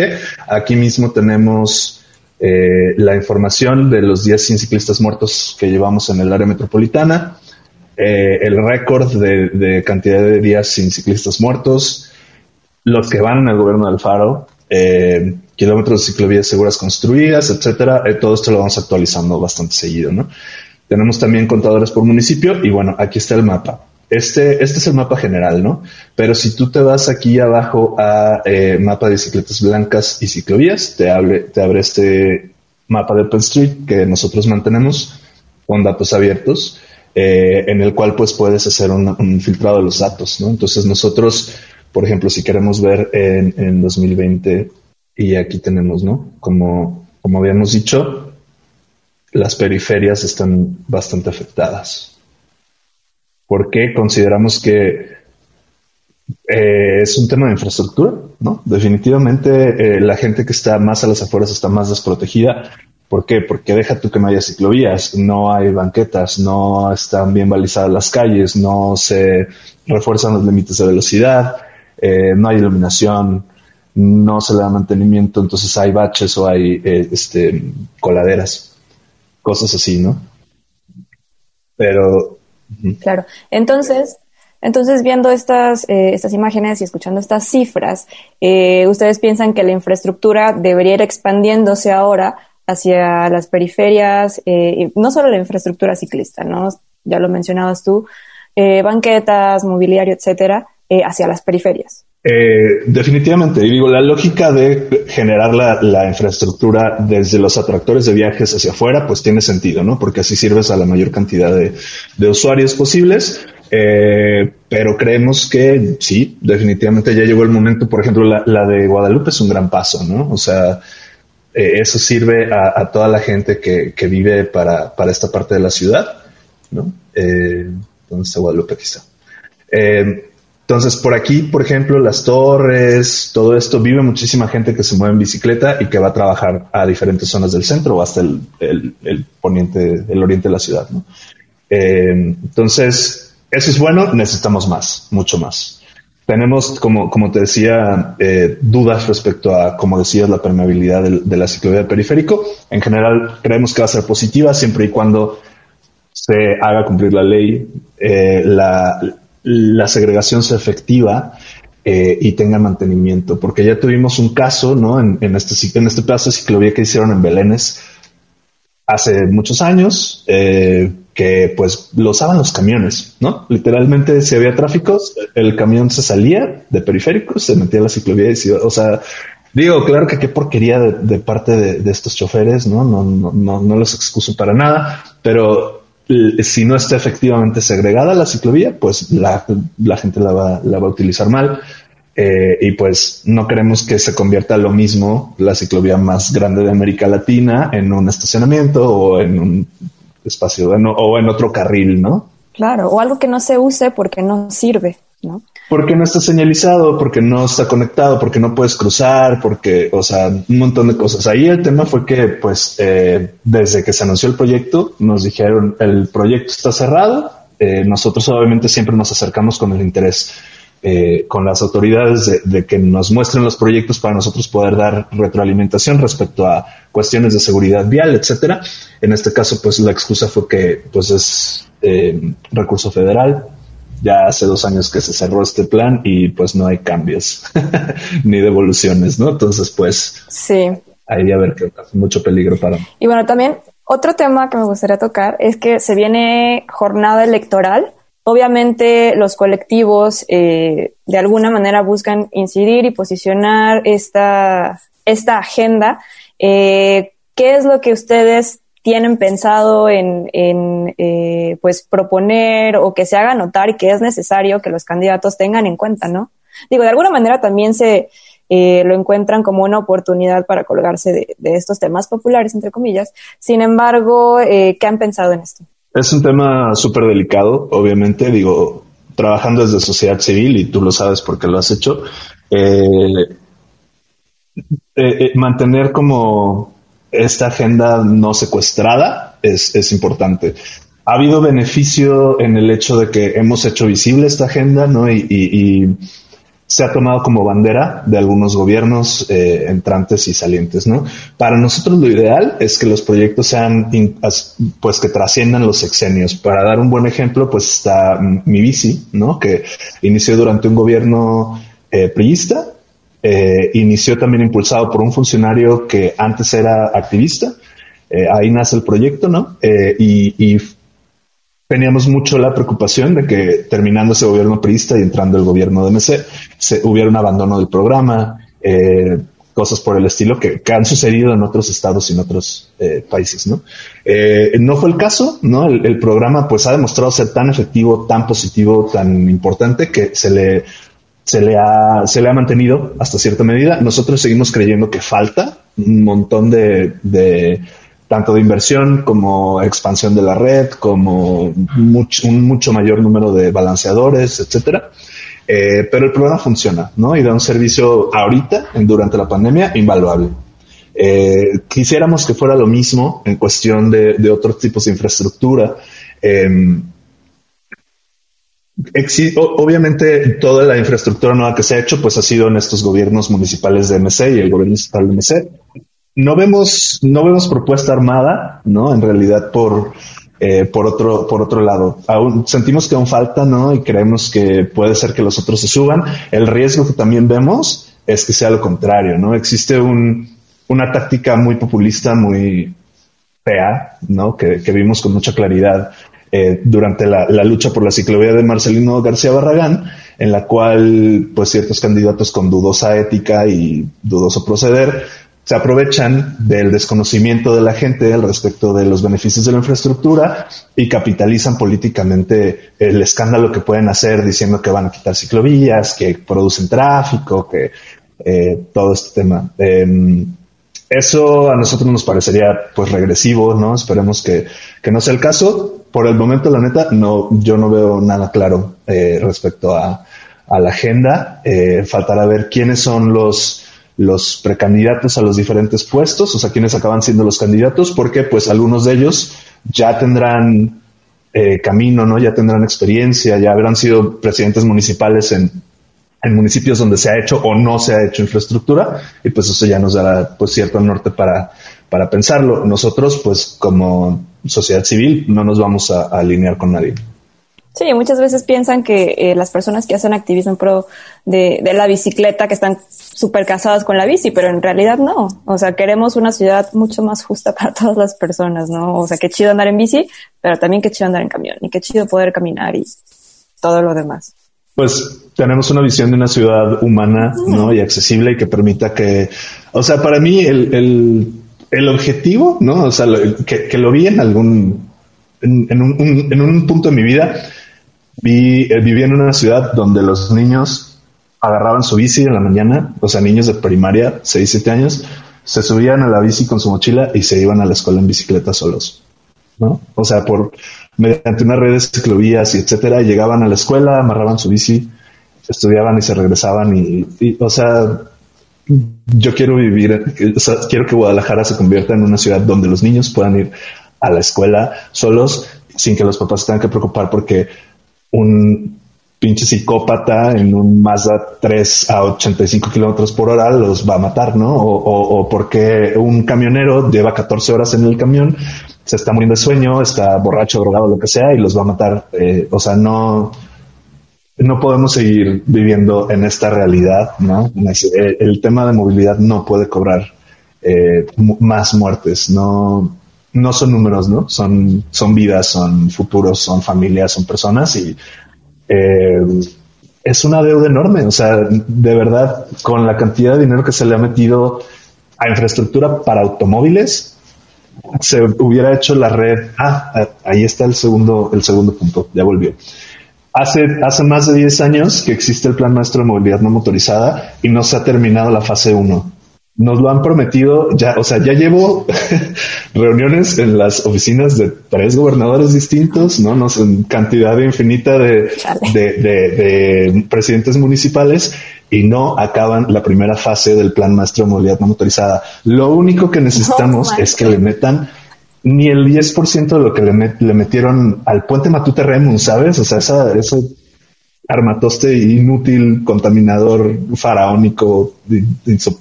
Aquí mismo tenemos eh, la información de los 10 ciclistas muertos que llevamos en el área metropolitana eh, el récord de, cantidad de días sin ciclistas muertos, los que van en el gobierno de Alfaro, eh, kilómetros de ciclovías seguras construidas, etcétera. Eh, todo esto lo vamos actualizando bastante seguido, ¿no? Tenemos también contadores por municipio y bueno, aquí está el mapa. Este, este es el mapa general, ¿no? Pero si tú te vas aquí abajo a eh, mapa de bicicletas blancas y ciclovías, te abre, te abre este mapa de Open Street que nosotros mantenemos con datos abiertos eh, en el cual pues puedes hacer un, filtrado de los datos, ¿no? Entonces nosotros, por ejemplo, si queremos ver en, en 2020 y aquí tenemos, ¿no? Como, como habíamos dicho, las periferias están bastante afectadas. Porque consideramos que eh, es un tema de infraestructura, ¿no? Definitivamente eh, la gente que está más a las afueras está más desprotegida ¿Por qué? Porque deja tú que no haya ciclovías, no hay banquetas, no están bien balizadas las calles, no se refuerzan los límites de velocidad, eh, no hay iluminación, no se le da mantenimiento, entonces hay baches o hay eh, este, coladeras, cosas así, ¿no? Pero. Claro. Entonces, entonces, viendo estas, eh, estas imágenes y escuchando estas cifras, ¿ustedes piensan que la infraestructura debería ir expandiéndose ahora hacia las periferias, eh, no solo la infraestructura ciclista, ¿no? Ya lo mencionabas tú, eh, banquetas, mobiliario, etcétera, eh, hacia las periferias. definitivamente, y digo, la lógica de generar la, infraestructura desde los atractores de viajes hacia afuera, pues tiene sentido, ¿no? Porque así sirves a la mayor cantidad de, usuarios posibles. pero creemos que sí, definitivamente ya llegó el momento. Por ejemplo, la, la de Guadalupe es un gran paso, ¿no? O sea, eh, eso sirve a, toda la gente que, vive para, esta parte de la ciudad, ¿no? Eh, ¿Dónde está Guadalupe? Eh, entonces, por aquí, por ejemplo, las torres, todo esto, vive muchísima gente que se mueve en bicicleta y que va a trabajar a diferentes zonas del centro o hasta el, el poniente, el oriente de la ciudad, ¿no? entonces, eso es bueno, necesitamos más, mucho más. Tenemos, como, como te decía, eh, dudas respecto a, como decías, la permeabilidad de, la ciclovía periférico. En general, creemos que va a ser positiva siempre y cuando se haga cumplir la ley, eh, la, la, segregación sea efectiva eh, y tenga mantenimiento. Porque ya tuvimos un caso, ¿no? En, este, en este plazo de ciclovía que hicieron en Belénes hace muchos años. Eh, que pues lo usaban los camiones, ¿no? Literalmente si había tráfico, el camión se salía de periféricos, se metía a la ciclovía y se o sea, digo, claro que qué porquería de, parte de, estos choferes, ¿no? No, no, no, no los excuso para nada, pero si no está efectivamente segregada la ciclovía, pues la, gente la va, la va a utilizar mal. Eh, y pues no queremos que se convierta lo mismo la ciclovía más grande de América Latina en un estacionamiento o en un espacio o en otro carril, ¿no? Claro, o algo que no se use porque no sirve, ¿no? Porque no está señalizado, porque no está conectado, porque no puedes cruzar, porque, o sea, un montón de cosas. Ahí el tema fue que, pues, eh, desde que se anunció el proyecto, nos dijeron, el proyecto está cerrado. Eh, nosotros obviamente siempre nos acercamos con el interés eh, con las autoridades de, que nos muestren los proyectos para nosotros poder dar retroalimentación respecto a cuestiones de seguridad vial, etcétera. En este caso, pues la excusa fue que pues es eh, recurso federal. Ya hace dos años que se cerró este plan y pues no hay cambios ni devoluciones, ¿no? Entonces, pues sí. Ahí a ver que mucho peligro para. Y bueno, también otro tema que me gustaría tocar es que se viene jornada electoral Obviamente los colectivos eh, de alguna manera buscan incidir y posicionar esta, esta agenda. Eh, ¿Qué es lo que ustedes tienen pensado en, eh, pues proponer o que se haga notar y que es necesario que los candidatos tengan en cuenta, ¿no? Digo, de alguna manera también se, eh, lo encuentran como una oportunidad para colgarse de, estos temas populares, entre comillas. Sin embargo, eh, ¿qué han pensado en esto? Es un tema súper delicado, obviamente, digo, trabajando desde sociedad civil, y tú lo sabes porque lo has hecho, eh, mantener como esta agenda no secuestrada es, es importante ha habido beneficio en el hecho de que hemos hecho visible esta agenda, ¿no? Y, se ha tomado como bandera de algunos gobiernos eh, entrantes y salientes, ¿no? Para nosotros lo ideal es que los proyectos sean, pues que trasciendan los sexenios. Para dar un buen ejemplo, pues está mi bici, ¿no? Que inició durante un gobierno eh, priista, eh, inició también impulsado por un funcionario que antes era activista. ahí nace el proyecto, ¿no? y, y teníamos mucho la preocupación de que terminando ese gobierno priista y entrando el gobierno de MC, se, hubiera un abandono del programa, eh, cosas por el estilo que, han sucedido en otros estados y en otros eh, países, ¿no? Eh, no fue el caso, ¿no? El, programa pues ha demostrado ser tan efectivo, tan positivo, tan importante que se le, se le ha, se le ha mantenido hasta cierta medida. Nosotros seguimos creyendo que falta un montón de, de tanto de inversión como expansión de la red, como un mucho mayor número de balanceadores, etcétera. Eh, pero el programa funciona, ¿no? Y da un servicio ahorita, durante la pandemia, invaluable. Eh, quisiéramos que fuera lo mismo en cuestión de, otros tipos de infraestructura. Em, obviamente toda la infraestructura nueva que se ha hecho pues ha sido en estos gobiernos municipales de MC y el gobierno estatal de MC no vemos, no vemos propuesta armada, ¿no? En realidad por, eh, por otro, por otro lado. Aún sentimos que aún falta, ¿no? Y creemos que puede ser que los otros se suban. El riesgo que también vemos es que sea lo contrario, ¿no? Existe un, una táctica muy populista, muy fea, ¿no? Que, vimos con mucha claridad eh, durante la, la, lucha por la ciclovía de Marcelino García Barragán, en la cual, pues, ciertos candidatos con dudosa ética y dudoso proceder se aprovechan del desconocimiento de la gente al respecto de los beneficios de la infraestructura y capitalizan políticamente el escándalo que pueden hacer diciendo que van a quitar ciclovías, que producen tráfico, que eh, todo este tema. Em, eso a nosotros nos parecería pues regresivo, ¿no? Esperemos que, que, no sea el caso. Por el momento, la neta, no, yo no veo nada claro eh, respecto a, a, la agenda. Eh, faltará ver quiénes son los los precandidatos a los diferentes puestos, o sea, quienes acaban siendo los candidatos, porque pues algunos de ellos ya tendrán eh, camino, ¿no? Ya tendrán experiencia, ya habrán sido presidentes municipales en, municipios donde se ha hecho o no se ha hecho infraestructura, y pues eso ya nos dará pues cierto norte para, para pensarlo. Nosotros, pues como sociedad civil, no nos vamos a alinear con nadie. Sí, muchas veces piensan que eh, las personas que hacen activismo en pro de, la bicicleta, que están súper casadas con la bici, pero en realidad no. O sea, queremos una ciudad mucho más justa para todas las personas, ¿no? O sea, qué chido andar en bici, pero también qué chido andar en camión y qué chido poder caminar y todo lo demás. Pues tenemos una visión de una ciudad humana, ¿no? Y accesible y que permita que, o sea, para mí el, el, el objetivo, ¿no? O sea, que, que, lo vi en algún, en, un, en un punto de mi vida, Vi, eh, vivía en una ciudad donde los niños agarraban su bici en la mañana, o sea, niños de primaria, 6, 7 años, se subían a la bici con su mochila y se iban a la escuela en bicicleta solos, ¿no? O sea, por mediante una red de ciclovías y etcétera, llegaban a la escuela, amarraban su bici, estudiaban y se regresaban y, o sea, yo quiero vivir, quiero que Guadalajara se convierta en una ciudad donde los niños puedan ir a la escuela solos sin que los papás tengan que preocupar porque un pinche psicópata en un Mazda 3 a 85 kilómetros por hora los va a matar, ¿no? O, o, porque un camionero lleva 14 horas en el camión, se está muriendo de sueño, está borracho, drogado, lo que sea, y los va a matar. Eh, o sea, no, no podemos seguir viviendo en esta realidad, ¿no? El, tema de movilidad no puede cobrar eh, más muertes, no, no son números, ¿no? Son, son vidas, son futuros, son familias, son personas y eh, es una deuda enorme. O sea, de verdad, con la cantidad de dinero que se le ha metido a infraestructura para automóviles, se hubiera hecho la red. Ah, ahí está el segundo, el segundo punto. Ya volvió. Hace, hace más de 10 años que existe el Plan Maestro de Movilidad No Motorizada y no se ha terminado la fase 1 nos lo han prometido ya, o sea, ya llevo reuniones en las oficinas de tres gobernadores distintos, ¿no? Nos en cantidad infinita de, de, de, presidentes municipales y no acaban la primera fase del plan maestro de movilidad no motorizada. Lo único que necesitamos es que le metan ni el 10% de lo que le, le metieron al puente Matute Remun, ¿sabes? O sea, esa, eso armatoste inútil, contaminador, faraónico,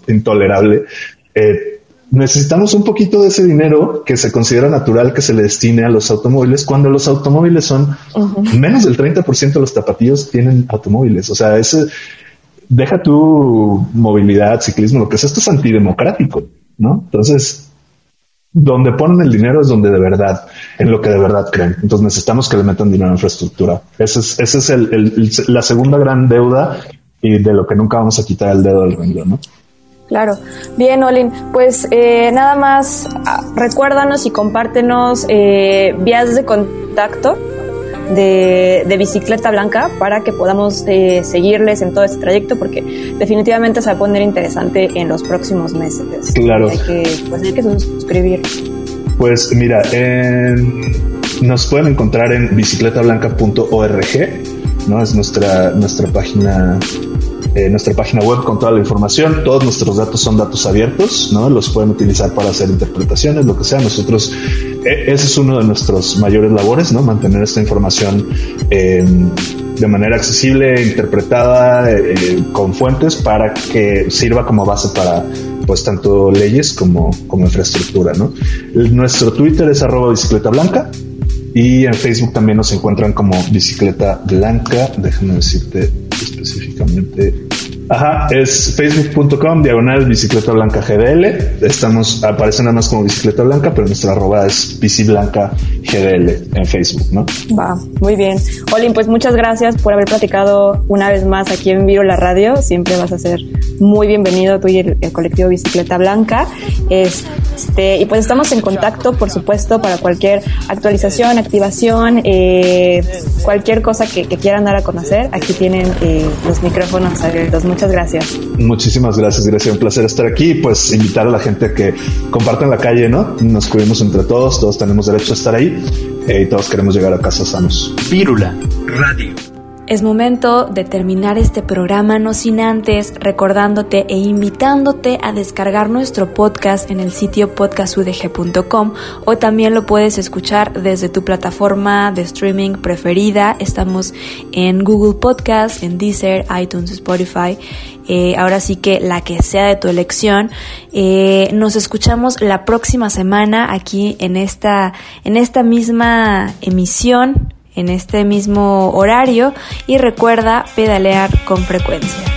intolerable. Eh, necesitamos un poquito de ese dinero que se considera natural que se le destine a los automóviles cuando los automóviles son menos del 30% de los tapatíos tienen automóviles. O sea, ese deja tu movilidad, ciclismo, lo que sea, esto es antidemocrático, ¿no? Entonces, donde ponen el dinero es donde de verdad, en lo que de verdad creen. Entonces necesitamos que le metan dinero a infraestructura. Esa es, ese es el, la segunda gran deuda y de lo que nunca vamos a quitar el dedo del renglón, ¿no? Claro. Bien, Olin, pues eh, nada más ah, recuérdanos y compártenos eh, vías de contacto de, Bicicleta Blanca para que podamos eh, seguirles en todo este trayecto porque definitivamente se va a poner interesante en los próximos meses. Claro. Hay que, pues hay que suscribir. Pues mira, nos pueden encontrar en bicicletablanca.org, ¿no? Es nuestra, nuestra página eh, nuestra página web con toda la información. Todos nuestros datos son datos abiertos, ¿no? Los pueden utilizar para hacer interpretaciones, lo que sea. Nosotros, eh, ese es uno de nuestros mayores labores, ¿no? Mantener esta información em, de manera accesible, interpretada, eh, con fuentes para que sirva como base para pues tanto leyes como, como infraestructura, ¿no? Nuestro Twitter es arroba bicicleta blanca y en Facebook también nos encuentran como bicicleta blanca. Déjame decirte específicamente Ajá, es facebook.com diagonal bicicleta blanca GDL. Estamos, aparece nada más como bicicleta blanca, pero nuestra arroba es bici blanca GDL en Facebook, ¿no? Va, muy bien. Olin, pues muchas gracias por haber platicado una vez más aquí en Viro la Radio. Siempre vas a ser muy bienvenido tú y el, colectivo Bicicleta Blanca. Este, y pues estamos en contacto, por supuesto, para cualquier actualización, activación, eh, cualquier cosa que, quieran dar a conocer. Aquí tienen eh, los micrófonos abiertos. Gracias. Muchísimas gracias, gracias. Un placer estar aquí. Pues invitar a la gente a que compartan la calle, ¿no? Nos cuidemos entre todos, todos tenemos derecho a estar ahí eh, y todos queremos llegar a casa sanos. Vírula Radio. Es momento de terminar este programa, no sin antes recordándote e invitándote a descargar nuestro podcast en el sitio podcastudg.com o también lo puedes escuchar desde tu plataforma de streaming preferida. Estamos en Google Podcast, en Deezer, iTunes, Spotify. Eh, ahora sí que la que sea de tu elección. Eh, nos escuchamos la próxima semana aquí en esta, en esta misma emisión en este mismo horario y recuerda pedalear con frecuencia.